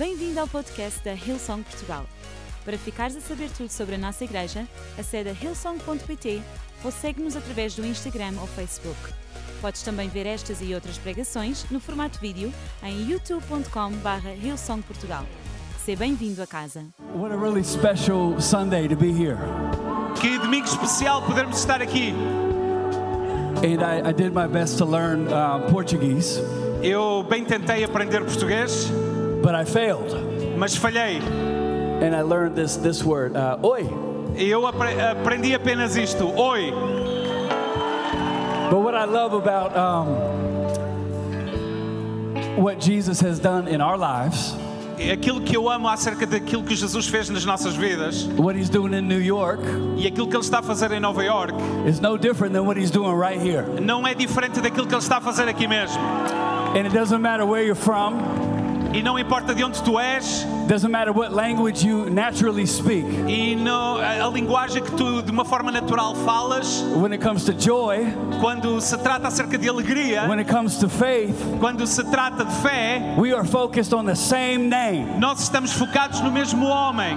Bem-vindo ao podcast da Hillsong Portugal. Para ficares a saber tudo sobre a nossa igreja, acede a hillsong.pt ou segue-nos através do Instagram ou Facebook. Podes também ver estas e outras pregações no formato vídeo em youtube.com.br hillsongportugal. Seja bem-vindo a casa. What a really special Sunday to be here. Que domingo especial podermos estar aqui. And I, I did my best to learn uh, Portuguese, Eu bem tentei aprender português, but I failed. mas falhei. And I learned this, this word, uh, oi. E eu aprendi apenas isto. Oi. But what I love about um, what Jesus has done in our lives, Aquilo que eu amo acerca daquilo que Jesus fez nas nossas vidas what he's doing in New York, e aquilo que ele está a fazer em Nova York is no different than what he's doing right here. não é diferente daquilo que ele está a fazer aqui mesmo. And it doesn't matter where you're from, E não importa de onde tu és doesn't matter what language you naturally speak. e no- a, a linguagem que tu de uma forma natural falas, When it comes to joy, quando se trata acerca de alegria, when it comes to faith, quando se trata de fé, we are focused on the same name. nós estamos focados no mesmo homem.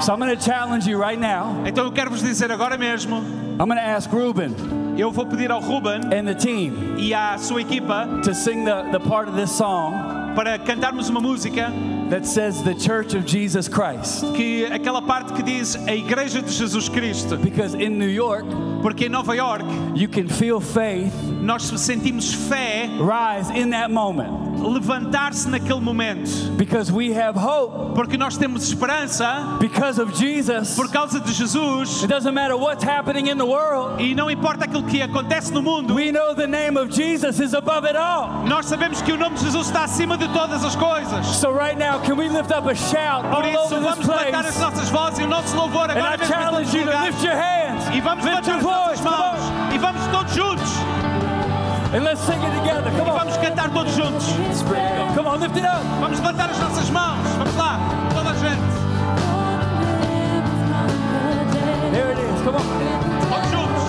So I'm going to challenge you right now. Então eu quero vos dizer agora mesmo, I'm going to ask Ruben eu vou pedir ao Ruben and the team e à sua equipa to sing the, the part of this song para cantarmos uma música that says the Church of Jesus Christ. que aquela parte que diz a Igreja de Jesus Cristo, Because in New York, porque em Nova York you can feel faith nós sentimos fé rise in that moment. Levantar-se naquele momento, Because we have hope porque nós temos esperança because of Jesus. por causa de Jesus It doesn't matter what's happening in the world. e não importa aquilo que acontece no mundo, We know the name of Jesus is above it all. nós sabemos que o nome de Jesus está acima de todas as coisas. So right now, can we lift up a shout all Por isso over this vamos levantar as place? nossas vozes e o nosso louvor And I agora mesmo challenge you to lift your hands, E vamos lift levantar as nossas mãos e vamos todos juntos. And let's sing it together. Come E on, vamos cantar todos juntos. come on, lift it up. Vamos levantar as nossas mãos. Vamos lá, toda a gente. There it is. Come on. Todos juntos.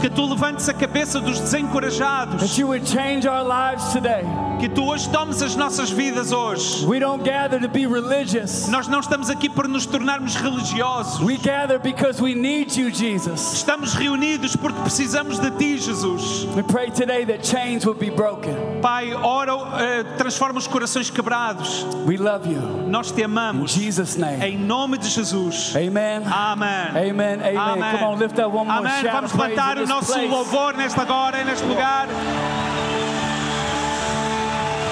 Que tu levantes a cabeça dos desencorajados, that you would change our lives today. que tu hoje tomes as nossas vidas hoje. We don't gather to be religious. Nós não estamos aqui para nos tornarmos religiosos. We gather because we need you, Jesus. Estamos reunidos porque precisamos de ti, Jesus. We pray today that chains would be broken. Pai, ora, eh, transforma os corações quebrados. We love you. Nós te In amamos. Jesus' name. Em nome de Jesus. Amen. Amen. Amen. Amém. Come on, lift up one more Vamos in o nosso louvor nesta agora, neste lugar.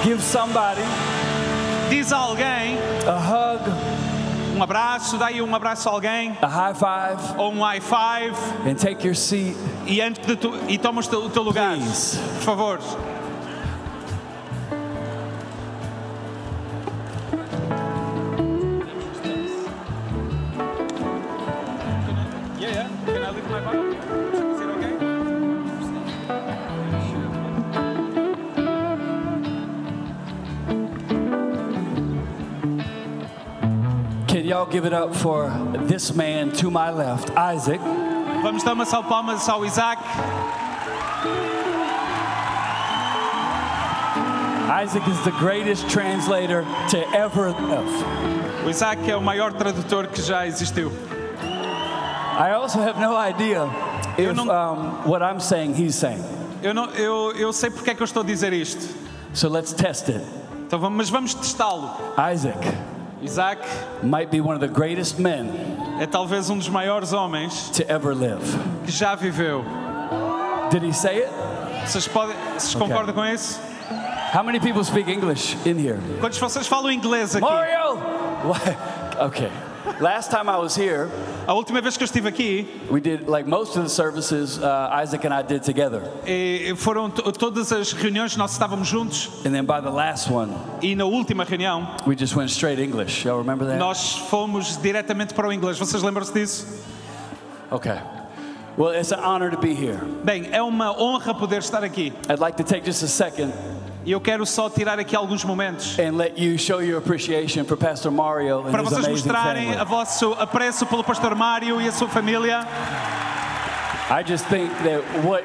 Give somebody Diz a alguém a hug, um abraço, dá aí um abraço a alguém a high five, ou um high five and take your seat. e, antes de tu, e toma o teu, lugar. Please. Por favor. Y'all give it up for this man to my left, Isaac. Vamos dar uma salva palmas ao Isaac. Isaac is the greatest translator to ever live. O Isaac é o maior tradutor que já existiu. I also have no idea if não- um, what I'm saying he's saying. Eu, não, eu, eu sei porque é que eu estou a dizer isto. So let's test it. Então, vamos, mas vamos testá-lo. Isaac Isaac might be one of the greatest men é talvez um dos maiores homens to ever live. que já viveu. Did he say it? Vocês, podem, vocês Ok. concordam com isso? How many people speak English in here? Quantos de vocês falam inglês aqui? Mario! What? Okay. Last time I was here, A última vez que eu estive aqui, we did like most of the services uh, Isaac and I did together. eh, foram to- todas as reuniões nós estávamos juntos And then by the last one, e na última reunião we just went straight English. Y'all remember that? nós fomos diretamente para o inglês. Vocês lembram-se disso? Okay. Well, it's an honor to be here. Bem, é uma honra poder estar aqui I'd like to take just a second e eu quero só tirar aqui alguns momentos and let you show your appreciation for Pastor Mario and para his vocês amazing mostrarem family. o vosso apreço pelo pastor Mário e a sua família. I just think that what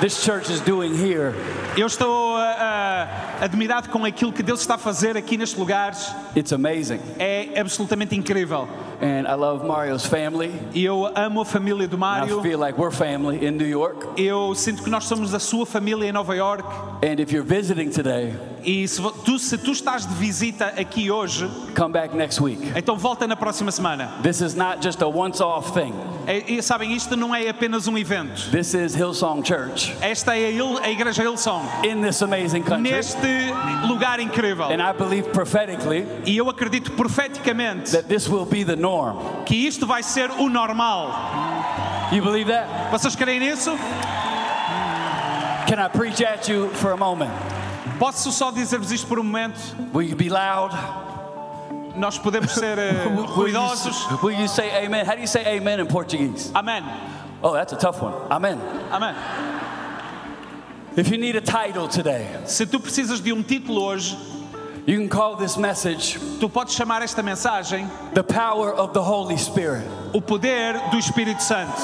this church is doing here Eu estou ah, ah, admirado com aquilo que Deus está a fazer aqui neste lugar. it's amazing. É absolutamente incrível. And I love Mario's family. E eu amo a família do And Mário. I feel like we're family in New York. Eu sinto que nós somos a sua família em Nova York. And if you're visiting today, E se tu, se tu estás de visita aqui hoje, come back next week. então volta na próxima semana. This is not just a once off thing. E, e sabem, isto não é apenas um evento. This is Hillsong Church Esta é a, a Igreja Hillsong, in this amazing country. neste lugar incrível. And I believe prophetically E eu acredito profeticamente that this will be the norm. que isto vai ser o normal. You believe that? Vocês creem nisso? Can I preach at you for a moment? Posso só dizer-vos isto por um momento? Will you be loud? Nós podemos ser eh, Will you, ruidosos. will you say amen? How do you say amen in Portuguese? Amém. Oh, that's a tough one. Amen. Amém. If you need a title today, Se tu precisas de um título hoje, you can call this message tu podes chamar esta mensagem The Power of the Holy Spirit. O Poder do Espírito Santo.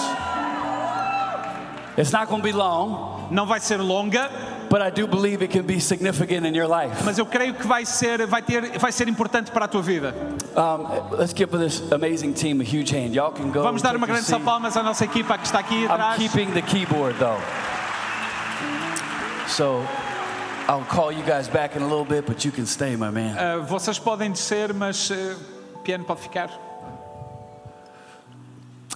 It's not going to be long, Não vai ser longa, but I do believe it can be significant in your life. mas eu creio que vai ser, vai ter, vai ser importante para a tua vida. Um, let's give this amazing team a huge hand. Y'all can go. Vamos dar uma grande palmas à nossa equipa que está aqui I'm atrás. keeping the keyboard though. So I'll call you guys back in a little bit, but you can stay, my man. Ah, vocês podem descer, mas o piano pode ficar.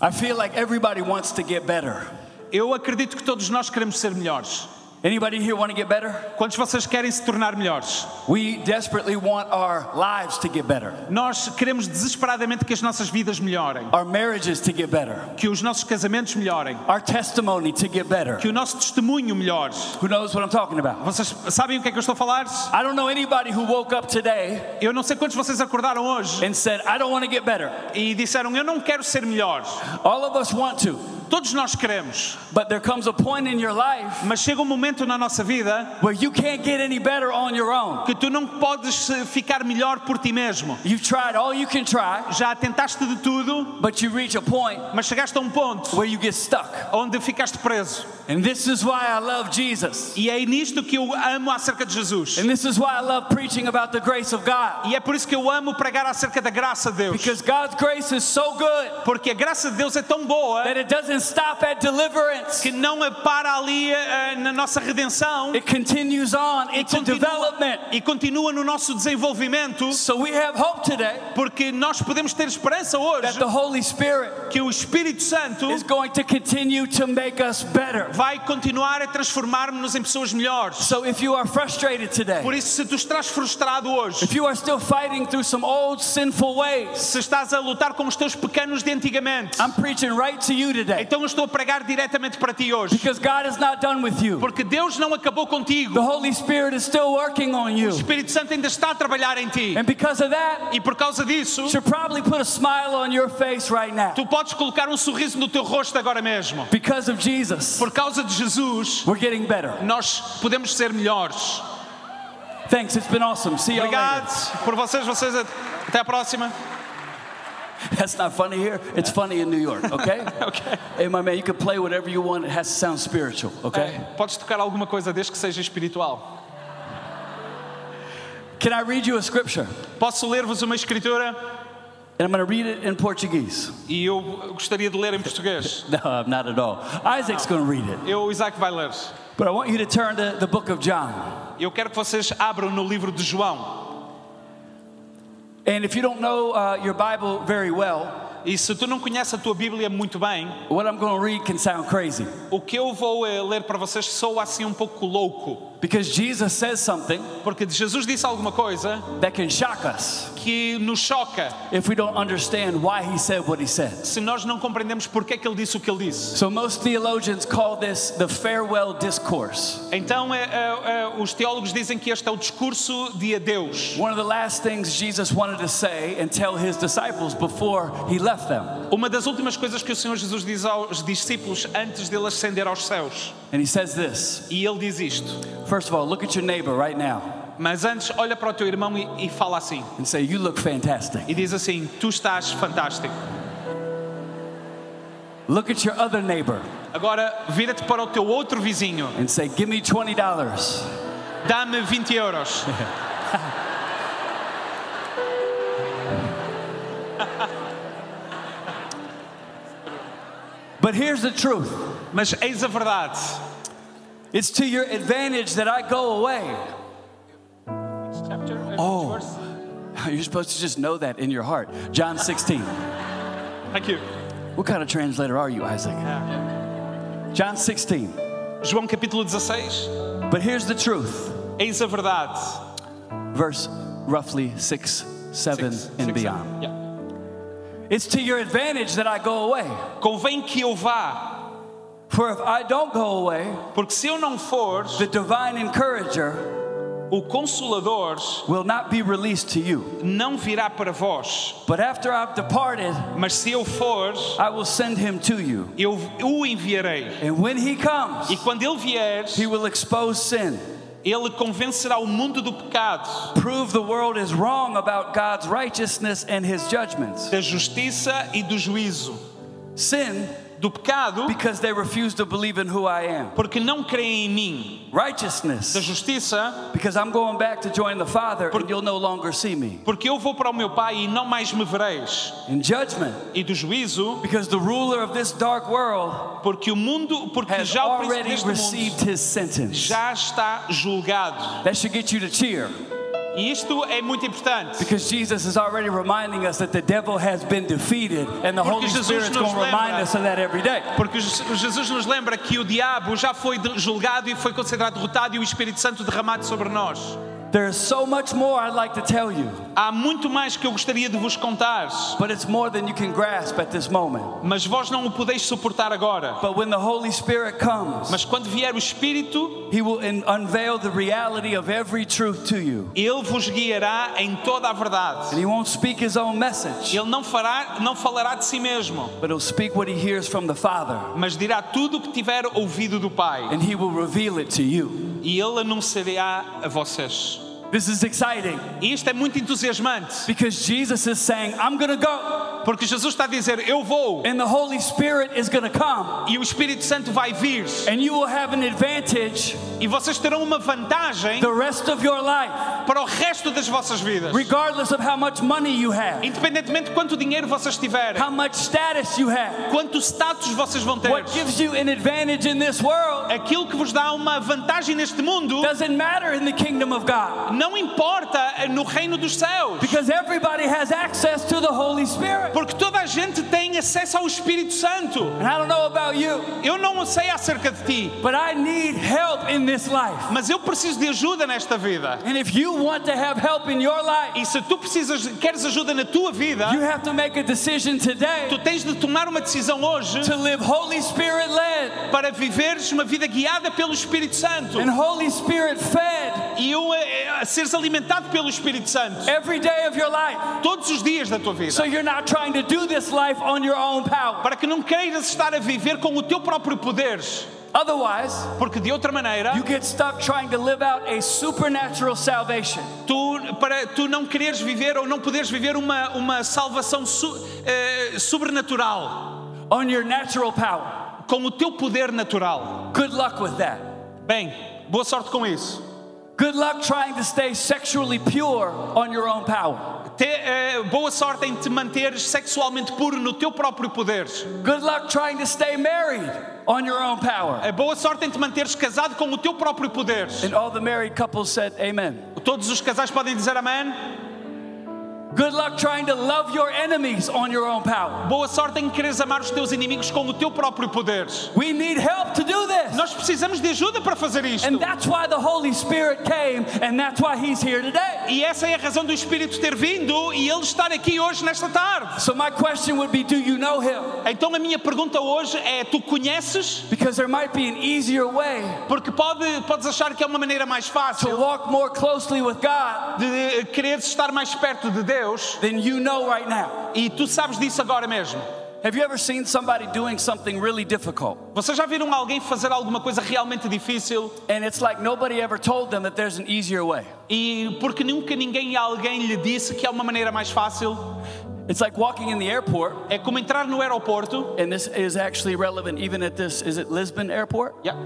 I feel like everybody wants to get better. Eu acredito que todos nós queremos ser melhores. Anybody here want to get better? Quantos de vocês querem se tornar melhores? We desperately want our lives to get better, Nós queremos desesperadamente que as nossas vidas melhorem, our marriages to get better, que os nossos casamentos melhorem, our testimony to get better. que o nosso testemunho melhore. Who knows what I'm talking about? Vocês sabem o que é que eu estou a falar? I don't know anybody who woke up today Eu não sei quantos de vocês acordaram hoje and said, I don't want to get better. e disseram: Eu não quero ser melhor. All of us want to, Todos nós queremos, but there comes a point in your life mas chega um momento na nossa vida where you can't get any better on your own. que tu não podes eh, ficar melhor por ti mesmo. You've tried all you can try, Já tentaste de tudo, but you reach a point mas chegaste a um ponto where you get stuck. onde ficaste preso. And this is why I love Jesus. E é nisto que eu amo acerca de Jesus. And this is why I love preaching about the grace of God. E é por isso que eu amo pregar acerca da graça de Deus. Because God's grace is so good Porque a graça de Deus é tão boa that it doesn't stop at deliverance. que não para ali eh, na nossa redenção It continues on e into continua, development. e continua no nosso desenvolvimento. So we have hope today Porque nós podemos ter esperança hoje that the Holy Spirit que o Espírito Santo is going to continue to make us better. vai continuar a transformar-nos em pessoas melhores. So if you are frustrated today, Por isso, se tu estás frustrado hoje, if you are still fighting through some old sinful ways, se estás a lutar com os teus pecanos de antigamente, I'm preaching right to you today então eu estou a pregar diretamente para ti hoje. because God is not done with you. Porque Deus não acabou The contigo. Holy Spirit is still working on O you. Espírito Santo ainda está a trabalhar em ti. And because of that, E por causa disso, should probably put a smile on your face right now. tu podes colocar um sorriso no teu rosto agora mesmo. Because of Jesus, Por causa de Jesus, we're getting better. nós podemos ser melhores. Thanks, it's been awesome. See you later. Obrigado por vocês, vocês até a próxima. That's not funny here. It's funny in New York, okay? Ok. Hey, my man, you can play whatever you want. It has to sound spiritual, okay? Eh, Podes tocar alguma coisa desde que seja espiritual. Can I read you a scripture? Posso ler-vos uma escritura And I'm going to read it in Portuguese. e eu gostaria de ler em português. No, I'm not at all. Isaac's going to read it. Eu, Isaac vai ler. But I want you to turn to the book of John. Eu quero que vocês abram no livro de João. And if you don't know uh, your Bible very well, E se tu não conheces a tua Bíblia muito bem, what I'm going to read can sound crazy. o que eu vou eh, ler para vocês soa assim um pouco louco. Because Jesus says something Porque Jesus disse alguma coisa that can shock us que nos choca if we don't understand why he said what he said. se nós não compreendemos porque é que ele disse o que ele disse. So most theologians call this the farewell discourse. Então, eh, eh, eh, os teólogos dizem que este é o discurso de adeus. One of the last things Jesus wanted to say and tell his disciples before he left them. Uma das últimas coisas que o Senhor Jesus diz aos discípulos antes dele ascender aos céus. And he says this E ele diz isto. First of all, look at your neighbor right now Mas antes, olha para o teu irmão e, e fala assim. and say, You look fantastic. E diz assim: Tu estás fantástico. Look at your other neighbor Agora, vira-te para o teu outro vizinho. and say, Give me $20. Dá-me 20 euros. But here's the truth Mas eis a verdade. it's to your advantage that I go away. Oh, oh. You're supposed to just know that in your heart. John 16. Thank you. What kind of translator are you, Isaac? John 16. João capítulo 16. But here's the truth Eis a verdade. verse roughly 6, 7, Six, and six, beyond. seven. Yeah. It's to your advantage that I go away. Convém que eu vá, For if I don't go away, porque se eu não for, the divine encourager o Consolador will not be released to you. não virá para vós. But after I've departed, Mas se eu for, I will send him to you. eu o enviarei. And when he comes, E quando ele vier, he will expose sin, ele convencerá o mundo do pecado, prove the world is wrong about God's righteousness and his judgments. da justiça e do juízo. Sin, Do pecado, because they refuse to believe in who I am. porque não creem em mim. Da Righteousness, justiça, because I'm going back to join the Father and you'll no longer see me. porque eu vou para o meu Pai e não mais me vereis. In judgment, E do juízo, because the ruler of this dark world porque o mundo, porque has já o príncipe already deste mundo received his sentence. já está julgado. That should get you to cheer E isto é muito importante. because Jesus is already reminding us that the devil has been defeated and the Porque Holy Jesus Spirit's going to remind us of that every day. Porque Jesus nos lembra que o diabo já foi julgado e foi considerado derrotado e o Espírito Santo derramado sobre nós. There's so much more I'd like to tell you, Há muito mais que eu gostaria de vos contar, but it's more than you can grasp at this moment. mas vós não o podeis suportar agora. But when the Holy Spirit comes, Mas quando vier o Espírito, He will unveil the reality of every truth to you. ele vos guiará em toda a verdade. And He won't speak His own message, Ele não fará, não falará de si mesmo, but He'll speak what He hears from the Father, mas dirá tudo o que tiver ouvido do Pai, and He will reveal it to you. e ele anunciará a vocês. This is exciting. Isto é muito entusiasmante, because Jesus is saying, I'm going to go, porque Jesus está a dizer: Eu vou, and the Holy Spirit is going to come, e o Espírito Santo vai vir, and you will have an advantage e vocês terão uma vantagem the rest of your life, para o resto das vossas vidas. regardless of how much money you have, Independentemente de quanto dinheiro vocês tiverem, how much status you have, quanto status vocês vão ter, what gives you an advantage in this world aquilo que vos dá uma vantagem neste mundo doesn't matter in the kingdom of God não importa no reino dos céus. because everybody has access to the Holy Spirit. Porque toda a gente tem acesso ao Espírito Santo. And I don't know about you, Eu não sei acerca de ti, but I need help in this life. mas eu preciso de ajuda nesta vida. And if you want to have help in your life, E se tu precisas, queres ajuda na tua vida, you have to make a decision today tu tens de tomar uma decisão hoje to live Holy Spirit led para viveres uma vida guiada pelo Espírito Santo and Holy Spirit fed e eh, a seres alimentado pelo Espírito Santo every day of your life. todos os dias da tua vida. So you're not trying to do this life on your own power. Para que não queiras estar a viver com o teu próprio poder. Otherwise, Porque de outra maneira, you get stuck trying to live out a supernatural salvation. tu, para tu não quereres viver ou não poderes viver uma, uma salvação su- eh, sobrenatural, on your natural power. com o teu poder natural. Good luck with that. Bem, boa sorte com isso. Good luck trying to stay sexually pure on your own power. Te- eh, boa sorte em te manteres sexualmente puro no teu próprio poder. Good luck trying to stay married on your own power. Eh, boa sorte em te manteres casado com o teu próprio poder. And all the married couples said, Amen. Todos os casais podem dizer amém. Good luck trying to love your enemies on your own power. Boa sorte em quereres amar os teus inimigos com o teu próprio poder. We need help to do this. Nós precisamos de ajuda para fazer isto. And that's why the Holy Spirit came, and that's why He's here today. E essa é a razão do Espírito ter vindo e ele estar aqui hoje, nesta tarde. So, my question would be Do you know Him? Então a minha pergunta hoje é: tu conheces? Because there might be an easier way Porque pode, podes achar que é uma maneira mais to fácil walk more closely with God de quereres estar mais perto de Deus than you know right now. e tu sabes disso agora mesmo. Have you ever seen somebody doing something really difficult? Vocês já viram alguém fazer alguma coisa realmente difícil And it's like nobody ever told them that there's an easier way. e porque nunca ninguém alguém lhe disse que há uma maneira mais fácil? It's like walking in the airport, É como entrar no aeroporto. and this is actually relevant even at this, is it Lisbon Airport? Yeah.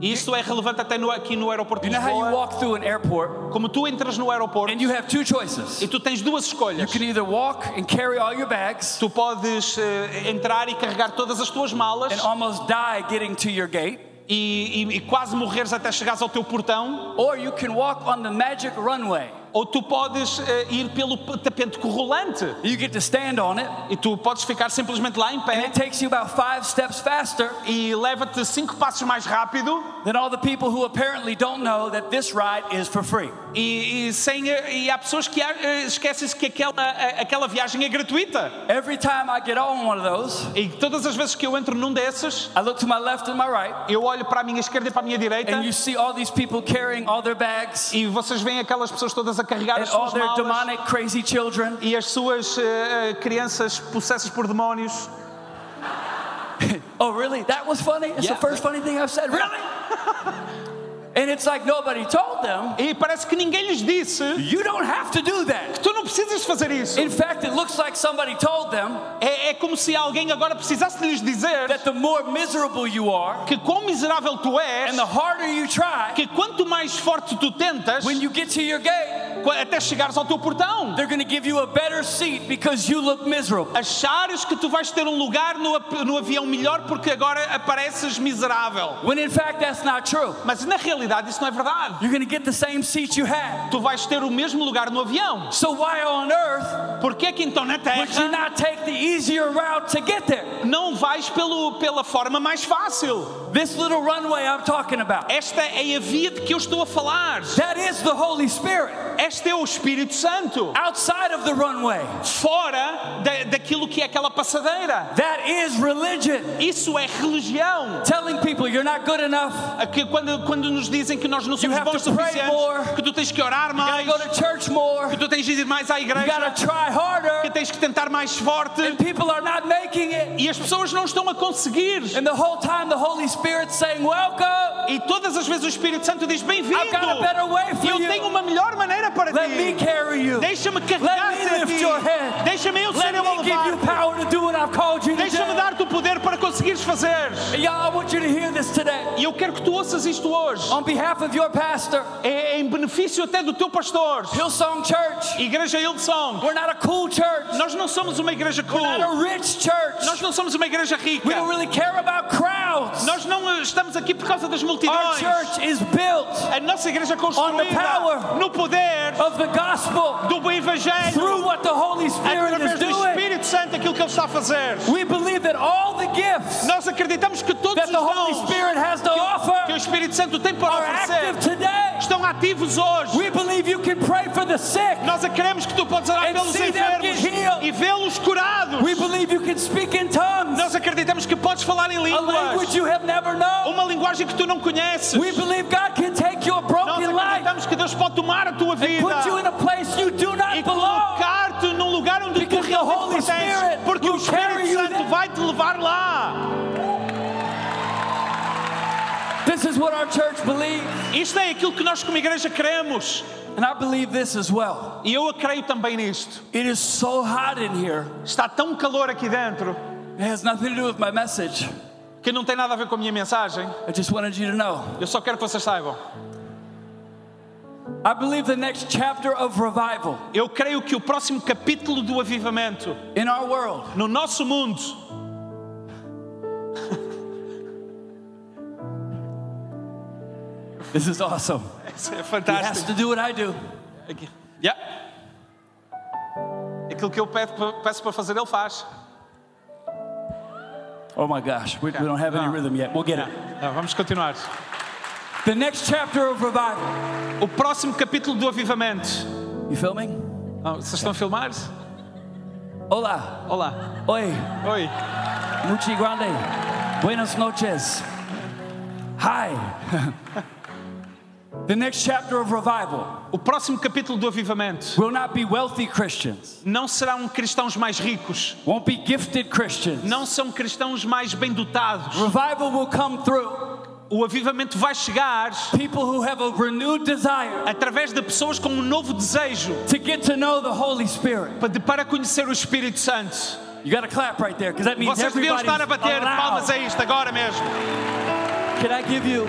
Isso é relevante até no- aqui no aeroporto You de know how you Lisboa. walk through an airport Como tu entras no aeroporto and you have two choices. e tu tens duas You escolhas. can either walk and carry all your bags Tu podes eh, entrar e carregar todas as tuas malas and almost die getting to your gate, e, e- e quase morreres até chegares ao teu portão, or you can walk on the magic runway. Ou tu podes eh, ir pelo tapete rolante You get to stand on it, e tu podes ficar simplesmente lá em and pé it takes you about five steps faster. E leva-te cinco passos mais rápido than all the people who apparently don't know that this ride is for free. e, e sem, eh, e há pessoas que eh, esquecem-se que aquela, a- aquela viagem é gratuita. Every time I get on one of those, E todas as vezes que eu entro num desses, I look to my left and my right, eu olho para a minha esquerda e para a minha direita. And you see all these people carrying all their bags. E vocês veem aquelas pessoas todas a carregar as suas malas demonic, crazy children. e as suas eh, crianças possessas por demónios. Oh, really? That was funny? It's Yeah. the first funny thing I've said. Really? and it's like nobody told them, E parece que ninguém lhes disse you don't have to do that. tu não precisas fazer isso. In fact, it looks like somebody told them É, é como se alguém agora precisasse lhes dizer that the more miserable you are que quão miserável tu és, and the harder you try, que quanto mais forte tu tentas, when you get to your gate, até chegares ao teu portão, they're going to give you a better seat because you look miserable. achares que tu vais ter um lugar no, no avião melhor porque agora apareces miserável. When in fact, that's not true. Mas na realidade isso não é verdade. You're going to get the same seat you had. Tu vais ter o mesmo lugar no avião. So why on earth Porquê que então na would you Terra not take the easier route to get there? não vais pelo, pela forma mais fácil? This little runway I'm talking about. Esta é a via de que eu estou a falar. That is the Holy Spirit. Este é o Espírito Santo. Outside of the runway, Fora da, daquilo que é aquela passadeira. that is religion. Isso é religião. Telling people you're not good enough, Que quando, quando nos dizem que nós não somos bons suficientes, more. que tu tens que orar you gotta mais, go to church more, que tu tens de ir mais à you igreja, gotta try que harder, tens que tentar mais forte. and people are not making it. E as pessoas não estão a conseguir. And the whole time the Holy Spirit's saying, Welcome, E todas as vezes o Espírito Santo diz: Bem-vindo! I've got a better way for Eu you. tenho uma melhor maneira para let me carry you. Deixa-me Let carregar-te me lift your head. Deixa-me eu ser Let me give you power to do what I've called you to Deixa-me dar-te o poder para conseguires fazer. And Y'all, I want you to hear this today. E eu quero que tu ouças isto hoje. On behalf of your pastor, É em benefício até do teu pastor. Hillsong Church, Igreja Hillsong. we're not a cool church, Nós não somos uma igreja cool. We're not a rich church. Nós não somos uma igreja rica. We don't really care about crowds. Nós não estamos aqui por causa das Our multidões. church is built A nossa igreja é On the construída power. no poder of the gospel do Evangelho. through what the Holy Spirit através do. Espírito Santo aquilo que Ele está a fazer. We believe that all the gifts Nós acreditamos que todos that os the Holy Spirit has to que o offer Espírito Santo tem para are active oferecer today. estão ativos hoje. We believe you can pray for the sick. Nós queremos que tu podes orar And pelos see them enfermos healed. e vê-los curados. We believe you can speak in tongues, Nós acreditamos que podes falar em a language línguas, you have never known. uma linguagem que tu não conheces. We believe God can take your Nós broken life acreditamos que Deus pode tomar a tua vida put you in a place you do e not belong. colocar-te num lugar onde tu Because realmente pertences, porque o Espírito Santo vai te levar lá. our church believes, Isto é aquilo que nós como igreja queremos. and I believe this as well. E eu creio também nisto. It is so hot in here. Está tão calor aqui dentro It has nothing to do with my message. que não tem nada a ver com a minha mensagem. I just wanted you to know. Eu só quero que vocês saibam. I believe the next chapter of revival Eu creio que o próximo capítulo do avivamento in our world no nosso mundo This is awesome. Isso é He has to do what I do. Aqui. Yeah. Aquilo que eu peço, peço para fazer, ele faz. Oh my gosh, we, we don't have any rhythm yet. We'll get it. Não, vamos continuar. The next chapter of revival. O próximo capítulo do avivamento. You filming? Ah, vocês estão a filmar? Hola. Olá. Oi. Oi. Muchi grande. Buenas noches. Hi. the next chapter of revival O próximo capítulo do avivamento will not be wealthy Christians, não serão cristãos mais ricos, won't be gifted Christians. não são cristãos mais bem dotados. Revival will come through O avivamento vai chegar people who have a renewed desire através de pessoas com um novo desejo to get to know the Holy Spirit. para- conhecer o Espírito Santo. You got to clap right there that means Vocês deviam estar a bater palmas a isto agora mesmo. Can I give you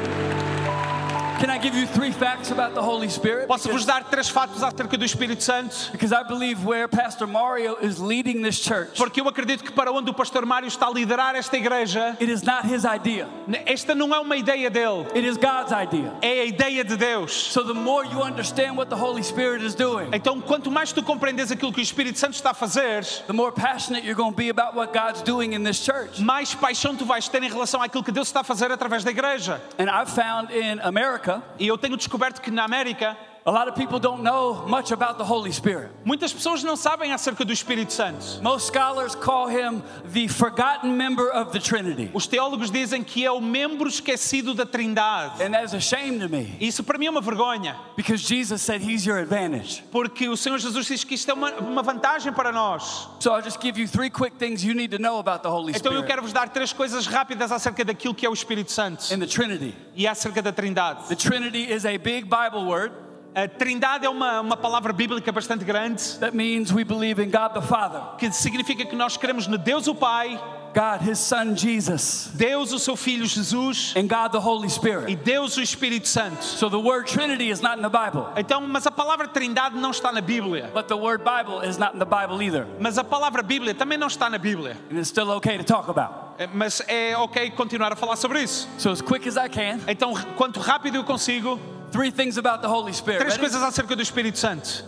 Can I give you three facts about the Holy Spirit? Posso vos Because, dar três fatos acerca do Espírito Santo? because I believe where Pastor Mario is leading this church, Porque eu acredito que para onde o pastor Mário está a liderar esta igreja, it is not his idea. esta não é uma ideia dele, It is God's idea. é a ideia de Deus. So the more you understand what the Holy Spirit is doing, Então, quanto mais tu compreendes aquilo que o Espírito Santo está a fazer, the more passionate you're going to be about what God's doing in this church. mais paixão tu vais ter em relação àquilo que Deus está a fazer através da igreja. And I've found in America, E eu tenho descoberto que na América, a lot of people don't know much about the Holy Spirit. muitas pessoas não sabem acerca do Espírito Santo. Most scholars call him the forgotten member of the Trinity. Os teólogos dizem que é o membro esquecido da Trindade. And that's a shame to me Isso para mim é uma vergonha, because Jesus said he's your advantage. porque o Senhor Jesus diz que isto é uma, uma vantagem para nós. So I'll just give you three quick things you need to know about the Holy Então eu Spirit quero vos dar três coisas rápidas acerca daquilo que é o Espírito Santo in the Trinity. e acerca da Trindade. The Trinity is a big Bible word A Trindade é uma, uma palavra bíblica bastante grande that means we believe in God the Father, que significa que nós queremos no Deus o Pai, God his Son Jesus, Deus o seu Filho Jesus and God the Holy e Spirit. Deus o Espírito Santo. So the word Trinity is not in the Bible, Então, mas a palavra Trindade não está na Bíblia. but the word Bible is not in the Bible either. Mas a palavra Bíblia também não está na Bíblia. And it's still okay to talk about. É, Mas é ok continuar a falar sobre isso. So as quick as I can, Então, quanto rápido eu consigo, three things about the Holy Spirit. três Ready? coisas acerca do Espírito Santo.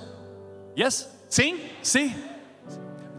Yes? Sim? See?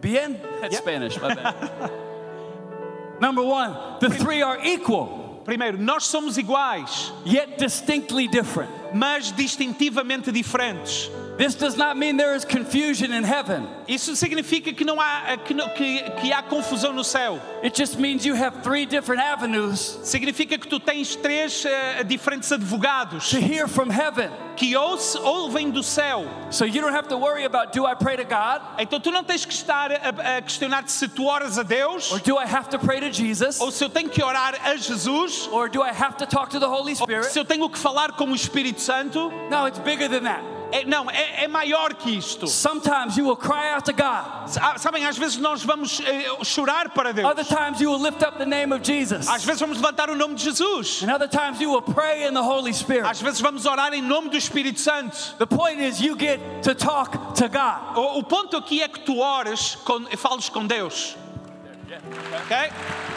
Bien? That's Yep. Spanish, my bad. Number one, the three are equal, Primeiro, nós somos iguais, yet distinctly different. Mas distintivamente diferentes. This does not mean there is confusion in heaven. Isso significa que não há que, não- que, que há confusão no céu. It just means you have three different avenues Significa que tu tens três eh, diferentes advogados to hear from heaven. que ou, se- ou vêm do céu. So you don't have to worry about do I pray to God Então tu não tens que estar a, a questionar-te se tu oras a Deus or do I have to pray to Jesus ou se eu tenho que orar a Jesus or do I have to talk to the Holy ou Spirit? se eu tenho que falar com o Espírito Santo. No, it's bigger than that. É- não, é, é maior que isto. Sometimes you will cry out to God. Ah, Sabem, às vezes nós vamos eh, chorar para Deus. Other times you will lift up the name of Jesus. Às vezes vamos levantar o nome de Jesus. And other times you will pray in the Holy Spirit. Às vezes vamos orar em nome do Espírito Santo. The point is you get to talk to God. O, o ponto aqui é que tu ores, com, fales com Deus. Ok?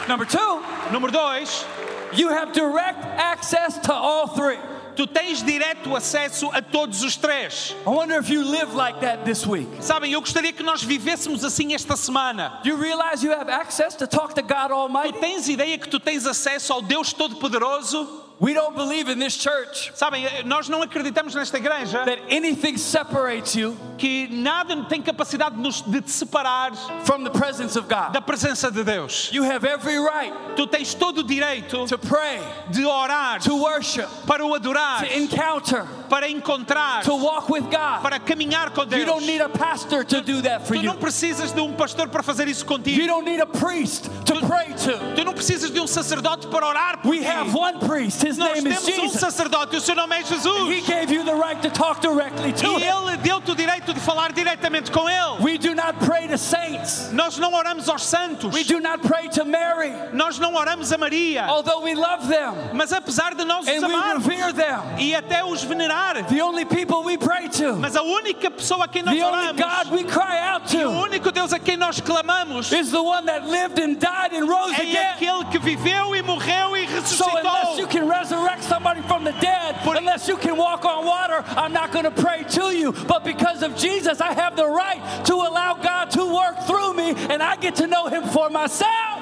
Number two, Número dois, you have direct access to all three. Tu tens direto acesso a todos os três. I wonder if you live like that this week. Sabem, eu gostaria que nós vivêssemos assim esta semana. Do you realize you have access to talk to God Tu Almighty? tens ideia que tu tens acesso ao Deus Todo-Poderoso? We don't believe in this church Sabem, nós não acreditamos nesta igreja that anything separates you que nada tem capacidade de, nos, de te separar from the presence of God. da presença de Deus. You have every right Tu tens todo o direito to pray, de orar, to worship, para o adorar, to encounter, para encontrar, to walk with God. para caminhar com Deus. You don't need a pastor to do that for Tu you. não precisas de um pastor para fazer isso You don't need a priest to pray to. Tu não precisas de um sacerdote para orar por We ti. have one priest. His Nós name is temos um Jesus. sacerdote o seu nome é He Jesus. gave you the right to talk directly to E him. ele deu-te o direito de falar diretamente com ele. We do not pray to saints. Nós não oramos aos santos. We do not pray to Mary, Nós não oramos a Maria. although we love them Mas apesar de nós os and we amarmos revere them. e até os venerar, The only people we pray to, mas a única pessoa a quem nós the only oramos, God we cry out e o to, único Deus a quem nós clamamos, is the one that lived and died and rose é again. aquele que viveu e morreu e So unless you ressuscitou. can resurrect somebody from the dead, Por- unless you can walk on water, I'm not going to pray to you. But because of Jesus, I have the right to allow God to work through me, and I get to know Him for myself.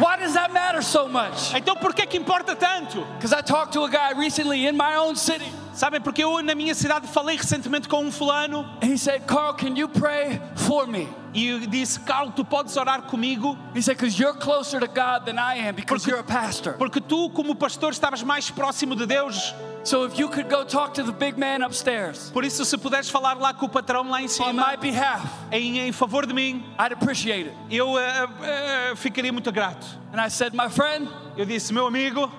Why does that matter so much? Então por que que importa tanto? Because I talked to a guy recently in my own city, Sabem, porque eu na minha cidade falei recentemente com um fulano and he said, Carl, can you pray for me? e disse, Carlos, tu podes orar comigo? He said, because you're closer to God than I am because Porque- you're a pastor. Porque tu, como pastor, estavas mais próximo de Deus. So if you could go talk to the big man upstairs Por isso, se puderes falar lá com o patrão lá em cima. on my behalf, em, em favor de mim, I'd appreciate it. eu eh, eh, ficaria muito grato. And I said, My friend, Eu disse, meu amigo,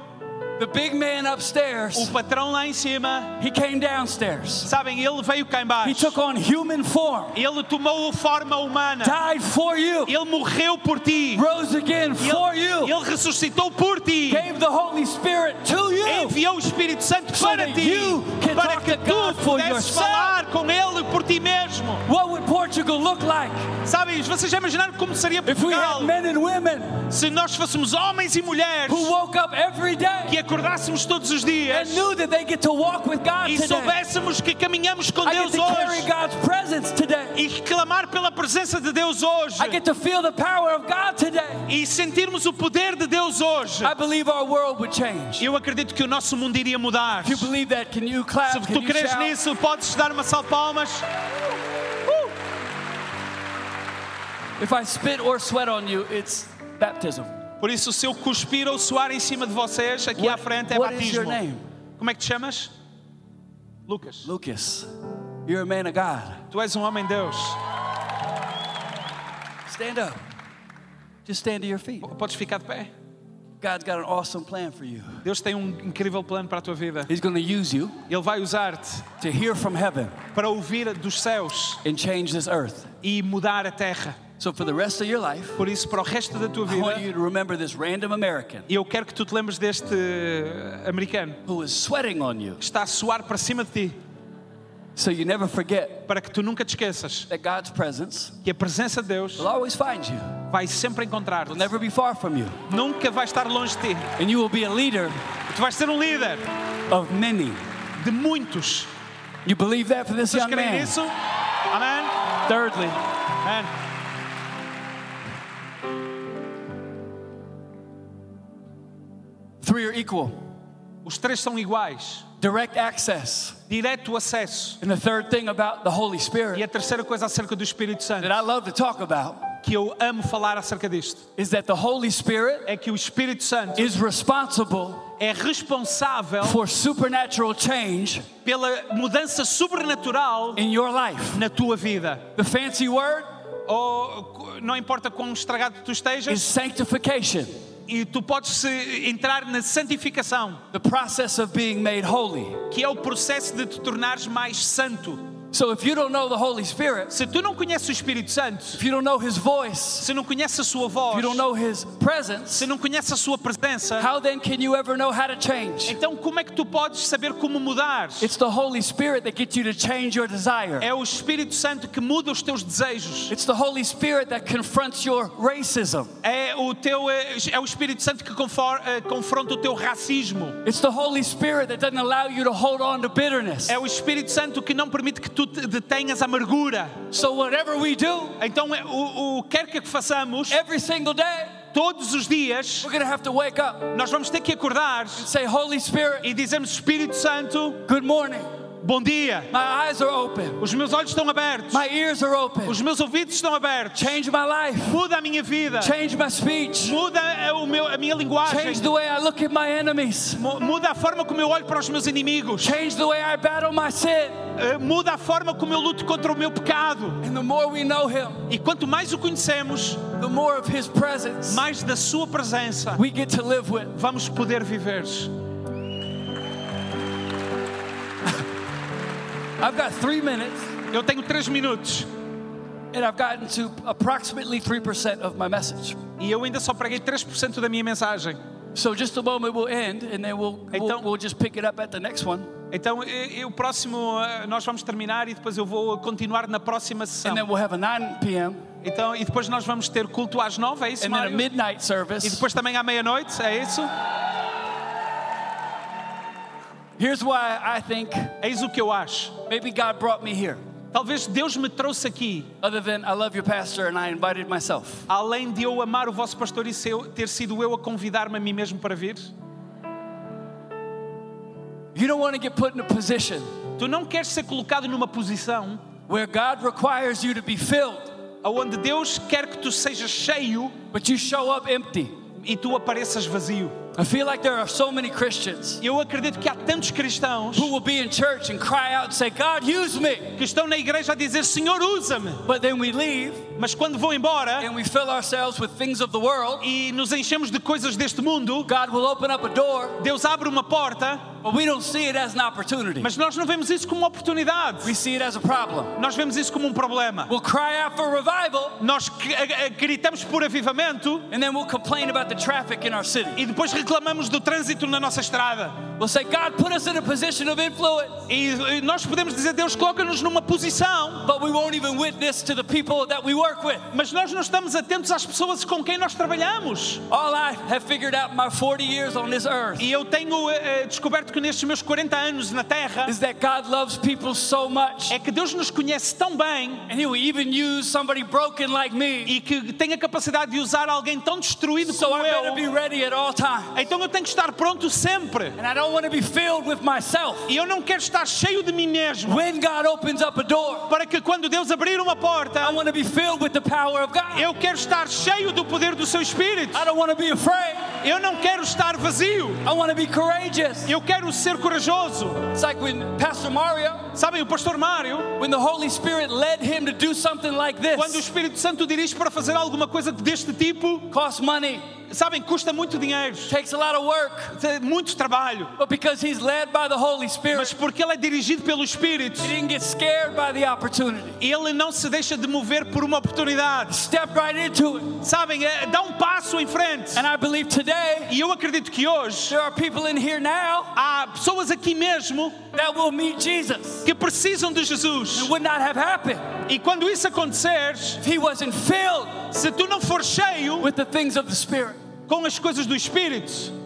the big man o upstairs, patrão lá em cima, he came downstairs. sabem, ele veio cá He embaixo. took on human form, Ele tomou forma humana. died for you, Ele morreu por ti. rose again for Ele, you, ele ressuscitou por ti. gave the Holy Spirit to you. Enviou o Espírito Santo So para ti. you can Para talk que to tu God for pudesses falar com Ele por ti mesmo. What would Portugal look like Sabem, vocês já imaginaram como seria if we Portugal had men and women se nós fôssemos homens e mulheres who woke up every day que acordássemos todos os and dias knew that they get to walk with God e today? soubéssemos que caminhamos com I Deus hoje e clamar pela presença de Deus hoje I get to feel the power of God today. e sentirmos o poder de Deus hoje. I believe our world would change. Eu acredito que o nosso mundo iria mudar. If you believe that, can you clap? Se tu creres nisso, podes dar uma salva palmas. If I spit or sweat on you, it's baptism. Por isso, se eu cuspir ou suar em cima de vocês, aqui à frente é what batismo. Como é que te chamas? Lucas. Lucas. You're a man of God. Tu és um homem de Deus. Stand up. Just stand to your feet. Podes ficar de pé. God's got an awesome plan for you. Deus tem um incrível plano para a tua vida. He's going to use you Ele vai usar-te to hear from heaven para ouvir dos céus and change this earth. e mudar a terra. So for the rest of your life, Por isso, para o resto da tua I want vida, you to remember this random American eu quero que tu te lembres deste eh, americano who is sweating on you que está a suar para cima de ti, so you never forget para que tu nunca te esqueças that God's presence que a presença de Deus will always find you. vai sempre encontrar-te. Will never be far from you. Nunca vai estar longe de ti. And you will be a leader Tu vais ser um líder of many. de muitos. You believe that for this Vocês young man? nisso? Amém? Thirdly, Amém. Three are equal. Os três são iguais. Direct access. Direto acesso. And the third thing about the Holy E Spirit a terceira coisa acerca do Espírito Santo, that I love to talk about que eu amo falar acerca disto, is that the Holy Spirit é que o Espírito Santo is responsible é responsável for supernatural change pela mudança sobrenatural in your life. na tua vida. The fancy word Ou não importa quão estragado tu is estejas, sanctification, e tu podes se- entrar na santificação, the process of being made holy. que é o processo de te tornares mais santo. So if you don't know the Holy Spirit, Se tu não conheces o Espírito Santo, if you don't know His voice, se não conheces a sua if voz, you don't know His presence, se não conheces a sua presença, how then can you ever know how to change? então como é que tu podes saber como mudar? It's the Holy Spirit that gets you to change your desire. É o Espírito Santo que muda os teus desejos. It's the Holy Spirit that confronts your racism. É o teu é é o Espírito Santo que eh, confronta o teu racismo. It's the Holy Spirit that doesn't allow you to hold on to bitterness. É o Espírito Santo que não permite que tu te detenhas amargura. So whatever we do, Então é, o, o quer que façamos, every single day, Todos os dias we're have to wake up nós vamos ter que acordar say, Holy Spirit, e dizermos Espírito Santo, good morning. Bom dia. My eyes are open. Os meus olhos estão abertos. My ears are open. Os meus ouvidos estão abertos. Change my life. Muda a minha vida. Change my speech. Muda eh, o meu, a minha linguagem. Change the way I look at my enemies. Mu- Muda a forma como eu olho para os meus inimigos. Change the way I battle my sin. Eh, Muda a forma como eu luto contra o meu pecado. And the more we know Him, E quanto mais o conhecemos, the more of His presence mais da sua presença we get to live with. vamos poder viver. I've got three minutes, Eu tenho três minutos and I've gotten to approximately 3% of my message. e eu ainda só preguei 3% da minha mensagem. So just a moment we'll end, and then we'll, we'll, Então- we'll just pick it up at the next one. Então, e- e o próximo, eh, nós vamos terminar e depois eu vou continuar na próxima sessão. And then we'll have a 9 p.m. Então, e depois nós vamos ter culto às nove, é isso, and then a Mário? midnight E service. depois também à meia-noite, é isso? Here's why I think É isso que eu acho. maybe God brought me here. Talvez Deus me trouxe aqui, Other than I love your pastor and I invited myself. além de eu amar o vosso pastor e ter sido eu a convidar-me a mim mesmo para vir. You don't want to get put in a position Tu não queres ser colocado numa posição where God requires you to be filled, onde Deus quer que tu sejas cheio but you show up empty. e tu apareças vazio. I feel like there are so many Christians Eu acredito que há tantos cristãos who will be in church and cry out and say, God, use me. que estão na igreja a dizer: Senhor, usa-me. But then we leave Mas quando vão embora and we fill ourselves with things of the world. e nos enchemos de coisas deste mundo, God will open up a door, Deus abre uma porta, but we don't see it as an opportunity. mas nós não vemos isso como uma oportunidade. We see it as a problem. Nós vemos isso como um problema. We'll cry out for revival Nós gritamos por avivamento and then we'll complain about the traffic in our city. e depois reclamamos do trânsito na nossa estrada. We'll say, God, put us in a position of influence, E e nós podemos dizer: Deus, coloca-nos numa posição, but we won't even witness to the people that we work with. mas nós não estamos atentos às pessoas com quem nós trabalhamos. All I have figured out my 40 years on this earth E eu tenho eh, eh, descoberto que nestes meus 40 anos na Terra is that God loves people so much, é que Deus nos conhece tão bem like me. e que tem a capacidade de usar alguém tão destruído So como eu. ready at all times. Então eu tenho que estar pronto sempre. And I don't want to be filled with myself. E eu não quero estar cheio de mim mesmo. When God opens up a door, Para que quando Deus abrir uma porta, I want to be filled with the power of God. eu quero estar cheio do poder do seu Espírito. I don't want to be afraid. Eu não quero estar vazio. I want to be courageous. Eu quero ser corajoso. It's like when Pastor Mario, Sabem, o pastor Mário, when the Holy Spirit led him to do something like quando o this, Espírito Santo dirige para fazer alguma coisa deste tipo, costs money, sabem, custa muito dinheiro, takes a lot of work, muito trabalho. but because he's led by the Holy Mas Spirit, porque ele é dirigido pelo Espírito, he didn't get scared by the opportunity. ele não se deixa de mover por uma oportunidade. Stepped right into it. Sabem, é, dá um passo em frente. And I believe today E eu acredito que hoje there are people in here now há pessoas aqui mesmo that will meet Jesus. que precisam de Jesus. It would not have happened E quando isso acontecer, if he wasn't filled se tu não for cheio with the things of the Spirit. Com as coisas do Espírito,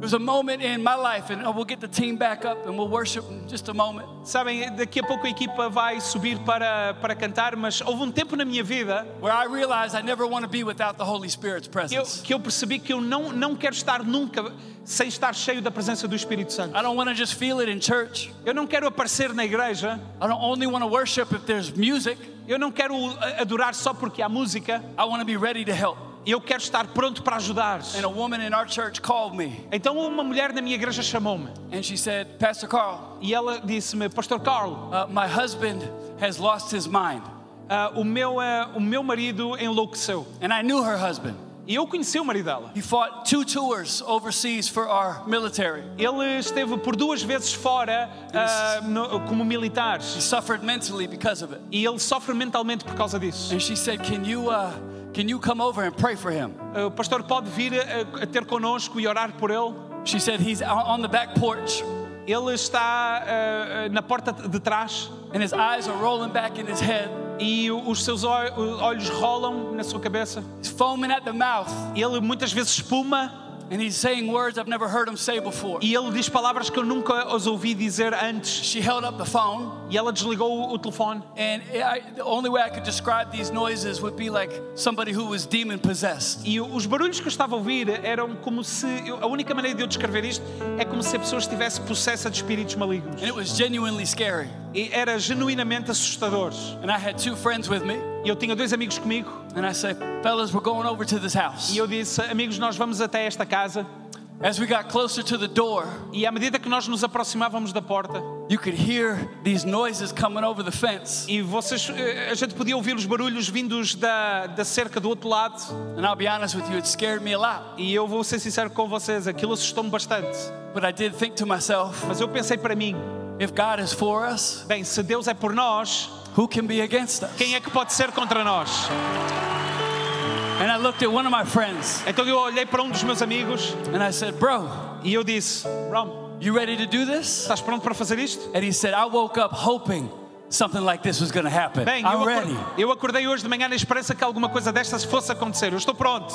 There's a moment in my life, and we'll get the team back up and we'll worship in just a moment. sabem, daqui a pouco a equipa vai subir para, para cantar, mas houve um tempo na minha vida Where I realized I never want to be without the Holy Spirit's que eu, presence. que eu percebi que eu não, não quero estar nunca sem estar cheio da presença do Espírito Santo. I don't want to just feel it in church. Eu não quero aparecer na igreja, I don't only want to worship if there's music. eu não quero adorar só porque há música, I want to be ready to help. Eu quero estar pronto para ajudar. And a woman in our church called me Então uma mulher na minha igreja chamou-me and she said, Pastor Carl, e ela disse-me, Pastor Carl, uh, my husband has lost his mind. ah, o, meu, ah, o meu marido enlouqueceu. And I knew her husband. E eu conheci o marido dela. He fought two tours overseas for our military. Ele esteve por duas vezes fora ah, no- como militar He suffered mentally because of it. e ele sofre mentalmente por causa disso. And she said, Can you, uh, can you come over and pray for him? Ah, O pastor pode vir a, a ter connosco e orar por ele. She said, He's on the back porch Ele está ah, ah, na porta de trás and his eyes are rolling back in his head. e os seus ol- olhos rolam na sua cabeça. He's foaming at the mouth. Ele muitas vezes espuma And he's saying words I've never heard him say before. E ele diz palavras que eu nunca os ouvi dizer antes. She held up the phone, E ela desligou o, telefone. and I, the only way I could describe these noises would be like somebody who was demon possessed. E os barulhos que eu estava a ouvir eram como se. a única maneira de eu descrever isto é como se a pessoa estivesse possessa de espíritos malignos. And it was genuinely scary. E era genuinamente assustador. And I had two friends with me, E eu tinha dois amigos comigo. and I said, Fellas, we're going over to this house. E eu disse: Amigos, nós vamos até esta casa. As we got closer to the door, E à medida que nós nos aproximávamos da porta, you could hear these noises coming over the fence. e vocês, eh, a gente podia ouvir os barulhos vindos da, da cerca do outro lado. And I'll be honest with you, it scared me a lot. E eu vou ser sincero com vocês, aquilo assustou-me bastante. But I did think to myself, Mas eu pensei para mim: if God is for us, bem, se Deus é por nós, who can be against us? quem é que pode ser contra nós? And I looked at one of my friends Então eu olhei para um dos meus amigos and I said, Bro, e eu disse: Brom, you ready to do this? estás pronto para fazer isto? And he said, I woke up hoping something like this was going to happen. Bem, I'm acor- ready. eu acordei hoje de manhã na esperança que alguma coisa destas fosse acontecer. Eu estou pronto.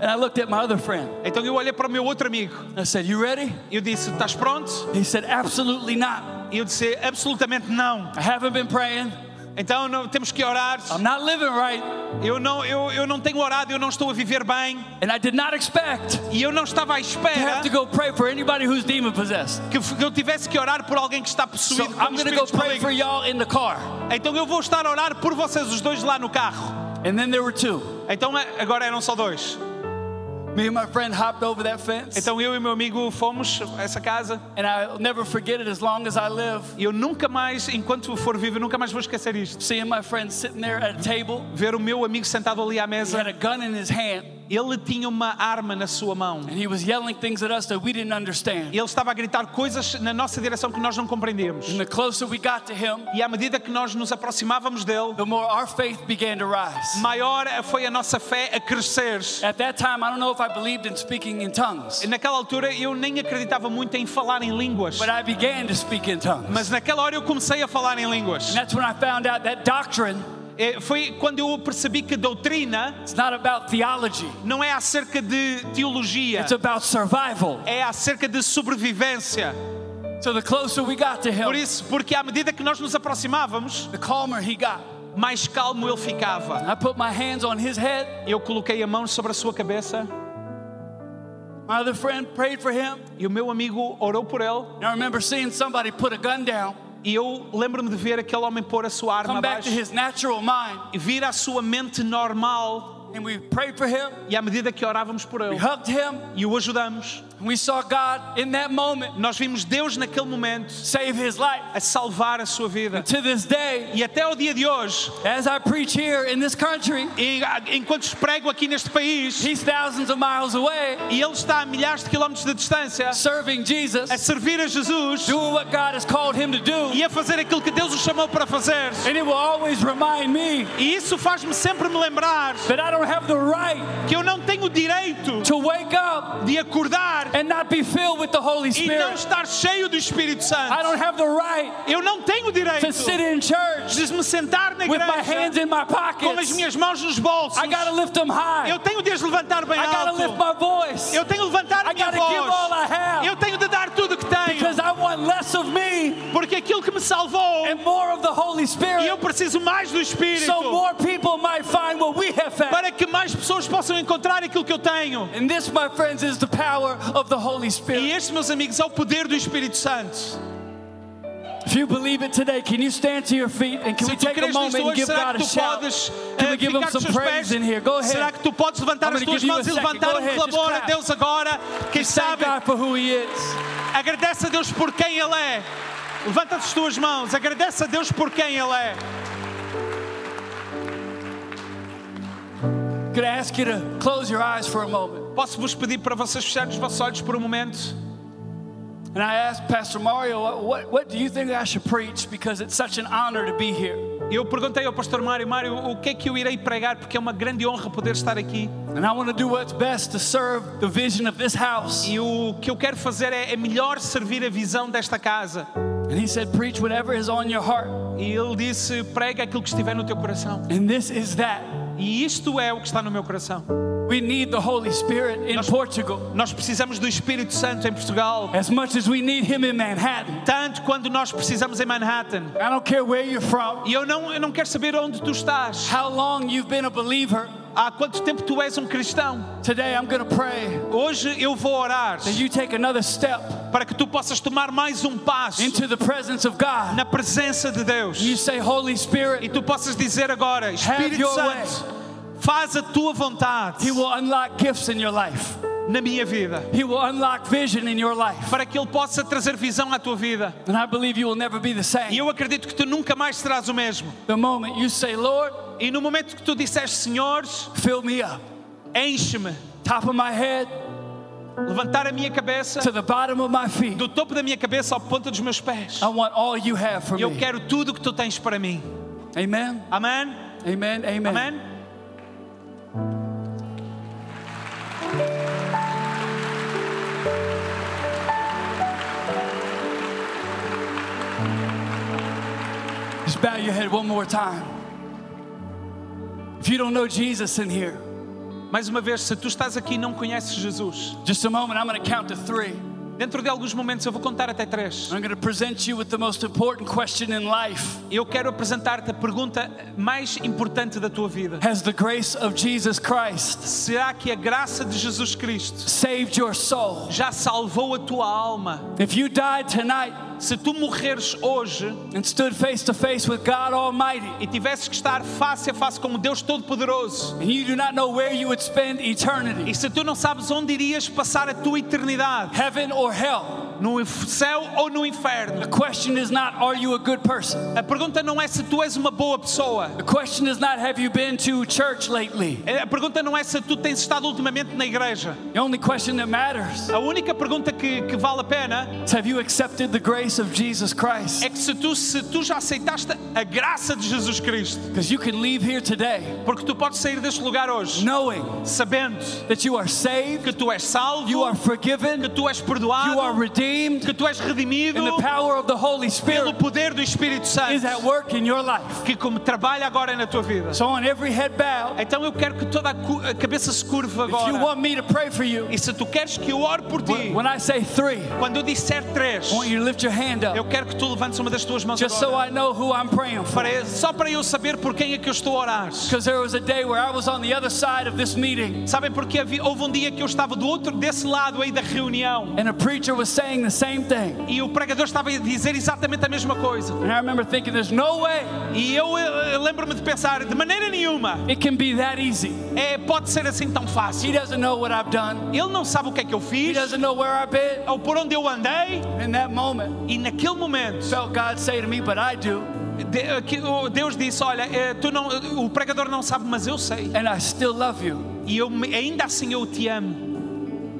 And I looked at my other friend. Então eu olhei para o meu outro amigo I said, You ready? eu disse: Estás pronto? He said, Absolutely not. Eu disse: Absolutamente não. I haven't been praying. Então não, temos que orar. I'm not living right. Eu não, eu, eu não tenho orado, eu não estou a viver bem. And I did not expect E eu não estava à to espera have to go pray for anybody who's demon possessed. que eu tivesse que orar por alguém que está So possuído por I'm going to go pray for y'all in the car. Então eu vou estar a orar por vocês os dois lá no carro. And then there were two. Então eh, agora eram só dois. Me and my friend hopped over that fence. Então eu e meu amigo fomos a essa casa. And I'll never forget it as long as I live. E eu nunca mais, enquanto for vivo, nunca mais vou esquecer isto. Seeing my friend sitting there at a table, Ver o meu amigo sentado ali à he mesa. had a gun in his hand, Ele tinha uma arma na sua mão. Ele estava a gritar coisas na nossa direção que nós não compreendíamos. And the closer we got to him, E à medida que nós nos aproximávamos dele, the more our faith began to rise. maior foi a nossa fé a crescer. Naquela altura eu nem acreditava muito em falar em línguas. but I began to speak in tongues. Mas naquela hora eu comecei a falar em línguas. And that's when I found out that doctrine Foi quando eu percebi que doutrina is not about theology, não é acerca de teologia, it's about survival. é acerca de sobrevivência. So the closer we got to Por him, isso, porque à medida que nós nos aproximávamos, the calmer he got. mais calmo ele ficava. I put my hands on his head. Eu coloquei a mão sobre a sua cabeça My other friend prayed for him. e o meu amigo orou por ele. I remember seeing somebody put a gun down, E eu lembro-me de ver aquele homem pôr a sua arma abaixo e vir à sua mente normal. and we prayed for him. E à medida que orávamos por ele e o ajudamos, we saw God in that moment nós vimos Deus naquele momento save his life. a salvar a sua vida. To this day, E até o dia de hoje, as I preach here in this country, e, enquanto prego aqui neste país, he's thousands of miles away e ele está a milhares de quilómetros de distância serving Jesus, a servir a Jesus doing what God has called him to do. e a fazer aquilo que Deus o chamou para fazer. And it will always remind me E isso faz-me sempre me lembrar that I don't have the right que eu não tenho o direito to wake up de acordar and not be filled with the Holy e não Spirit. estar cheio do Espírito I Santo. don't have the right Eu não tenho direito to sit in church de me sentar na with my hands igreja in my com as pockets. minhas mãos nos bolsos. I gotta lift them high. Eu tenho de as levantar bem I gotta lift alto. my voice. Eu tenho de levantar I minha gotta give all I voz. have Eu tenho de dar tudo. Because I want less of me Porque aquilo que me salvou and more of the Holy e eu Spirit preciso mais do Espírito. so more people might find what we have found. Para que mais pessoas possam encontrar aquilo que eu tenho. And this, my friends, is the power of the Holy E Spirit. este, meus amigos, é o poder do Espírito Santo. If you believe it today, can you stand to your feet and can Se we take a moment and give God que a tu shout? podes Can eh, we give him some praise in here? Go ahead. Será que tu podes levantar as tuas mãos e levantar um clamor a. Deus agora? Quem sabe, agradece a Deus por quem Ele é. Levanta as tuas mãos, agradece a Deus por quem Ele é. Could I ask you to close your eyes for a moment? Posso vos pedir para vocês fecharem os vossos olhos por um momento? And I asked Pastor Mario, what, what, do you think I should preach? Because it's such an honor to be here. Eu perguntei ao pastor Mário, Mário, o que é que eu irei pregar? Porque é uma grande honra poder estar aqui. And I want to do what's best to serve the vision of this house. E o que eu quero fazer é, é melhor servir a visão desta casa. And he said, Preach whatever is on your heart. E ele disse: prega aquilo que estiver no teu coração. And this is that. E isto é o que está no meu coração. We need the Holy Spirit in Nós- Portugal Nós precisamos do Espírito Santo em Portugal. as much as we need Him in Manhattan. Tanto quando nós precisamos em Manhattan. I don't care where you're from, E eu não, eu não quero saber onde tu estás. how long you've been a believer. Há quanto tempo tu és um cristão? Today I'm going to pray Hoje eu vou orar that you take another step para que tu possas tomar mais um passo into the presence of God. na presença de Deus. You say, Holy E Spirit, tu possas dizer agora, Espírito Santo, faz a tua vontade He will unlock gifts in your life. na minha vida. He will unlock vision in your life. Para que Ele possa trazer visão à tua vida. And I believe you will never be the E same. eu acredito que tu nunca mais serás o mesmo. The moment you say, Lord, E no momento que tu disseste, Senhor, fill me up, enche-me, top of my head levantar a minha cabeça, to the bottom of my feet. do topo da minha cabeça ao ponto dos meus pés. I want all you have for Eu me. quero tudo que tu tens para mim. Amen. Amém? Amen. Amen. Amém? Just bow your head one more time. If you don't know Jesus in here, Mais uma vez, se tu estás aqui e não conheces Jesus, just a moment, I'm going to count to three. dentro de alguns momentos eu vou contar até três. I'm going to present you with the most important question in life. Eu quero apresentar-te a pergunta mais importante da tua vida. Has the grace of Jesus Christ Será que a graça de Jesus Cristo saved your soul? já salvou a tua alma? If you died tonight Se tu morreres hoje and stood face to face with God Almighty, e tivesses que estar face a face com o Deus Todo-Poderoso, and you do not know where you would spend e eternity, se tu não sabes onde irias passar a tua eternidade, heaven or hell, no céu ou no inferno, the question is not, are you a good person? a pergunta não é se tu és uma boa pessoa. The question is not, have you been to church lately? A pergunta não é se tu tens estado ultimamente na igreja. The only question that matters A única pergunta que, que vale a pena is, have you accepted the grace of Jesus Christ? é que se tu, se tu já aceitaste a graça de Jesus Cristo, Because you can leave here today porque tu podes sair deste lugar hoje knowing sabendo that you are saved, que tu és salvo, you are que forgiven, tu és perdoado, you are redeemed, que tu és redimido and the power of the Holy pelo Spirit poder do Espírito is Santo at work in your life. que como trabalha agora na tua vida. So, on every head bow, Então eu quero que toda a, cabeça se curva if you agora. want me to pray for you, E se tu queres que eu ore por ti, when I say three, quando eu disser três, I want you to lift your hand eu up quero que tu levantes uma das tuas mãos just so agora. I know who I'm praying for. Para- só para eu saber por quem é que eu estou a orar. Because there was a day where I was on the other side of this meeting Sabem porque houve um dia que eu estava do outro desse lado aí da reunião and a preacher was saying the same thing. e o pregador estava a dizer exatamente a mesma coisa. And I remember thinking, there's no way E eu, eh, lembro-me de pensar, de maneira nenhuma, it can be that easy. é, pode ser assim tão He fácil. doesn't know what I've done, Ele não sabe o que é que eu he fiz, doesn't know where I've been. ou por onde eu andei, In that moment, e naquele momento felt God say to me, but I do. eh, Deus disse: Olha, eh, tu não, o pregador não sabe, mas eu sei. And I still love you. E eu, ainda assim eu te amo.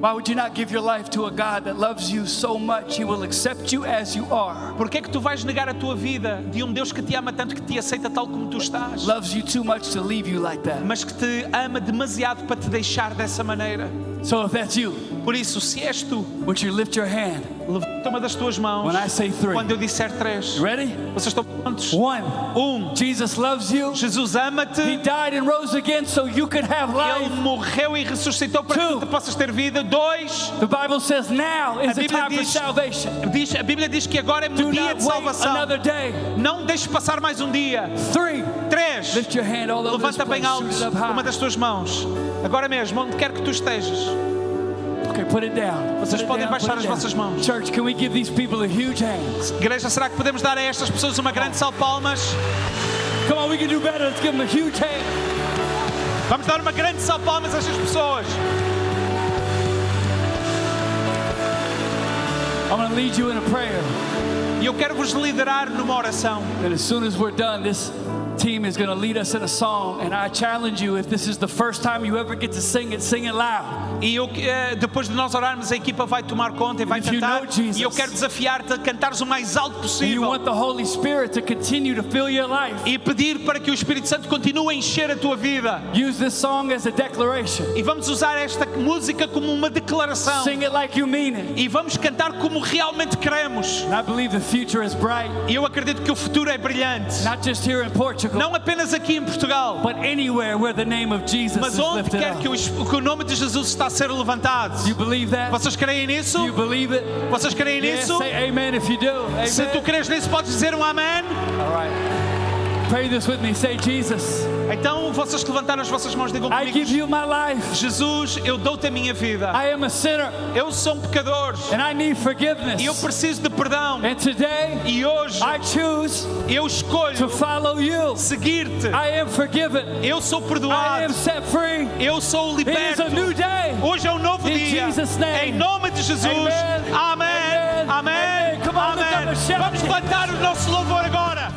Why would you not give your life to a God that loves you so much he will accept you as you are? Porquê é que tu vais negar a tua vida de um Deus que te ama tanto que te aceita tal como tu estás? Loves you too much to leave you like that. mas que te ama demasiado para te deixar dessa maneira. So if that's you, Por isso, se és tu, would you lift your hand? levanta uma das tuas mãos When I say three. quando eu disser três. You ready? Vocês estão prontos? One, Um, Jesus loves you. Jesus He ama-te. died and rose again so you could have Ele life. morreu e ressuscitou para que Two. tu possas ter vida. Dois, The Bible says now is the time for diz- salvation. diz, a Bíblia diz que agora é um dia de salvação. another day. Não deixes passar mais um dia. Three, Três, lift your hand all over levanta bem alto uma das tuas mãos. Agora mesmo, onde quer que tu estejas. Okay, put it down. Vocês Put podem down, baixar as vossas mãos. Church, can we give these people a huge hand? Igreja, será que podemos dar a estas pessoas uma grande salva de palmas? Come on, we can do better. Let's give them a huge hand. Vamos dar uma grande salva de palmas a estas pessoas. I'm going to lead you in a prayer. E eu quero vos liderar numa oração. And as soon as we're done, this team is going to lead us in a song. And I challenge you, if this is the first time you ever get to sing it, sing it loud. E eu, eh, depois de nós orarmos, a equipa vai tomar conta e vai cantar. know Jesus- E eu quero desafiar-te a cantares o mais alto And you possível. want the Holy Spirit to continue to fill your life. E pedir para que o Espírito Santo continue a encher a tua vida. Use this song as a declaration. E vamos usar esta música como uma declaração. Sing it like you mean it. E vamos cantar como realmente queremos. And I believe the future is bright, E eu acredito que o futuro é brilhante. not just here in Portugal, Não apenas aqui em Portugal, but anywhere where the name of Jesus mas is onde lifted quer que o, que o nome de Jesus está a ser levantado. Do you believe that? Vocês creem Do nisso? you believe it? Vocês creem Yeah, nisso? say amen if you do. Se tu Amen. crees nisso, podes dizer um amém. All right. Pray this with me. Say, Jesus, Então, vocês levantaram as vossas mãos, digam I give comigo: you my life. Jesus, eu dou-te a minha vida. I am a sinner Eu sou um pecador and I need forgiveness. e eu preciso de perdão. And today, E hoje I choose eu to escolho follow you. seguir-te. I am forgiven. Eu sou I am perdoado. set free. Eu sou It is liberto. a new day. Hoje é um novo In dia. Jesus' name. Em nome de Jesus. Amen. Amém. Amen. Amém. Amen. Come on, lift up a Amém. shout. Vamos levantar o nosso louvor agora.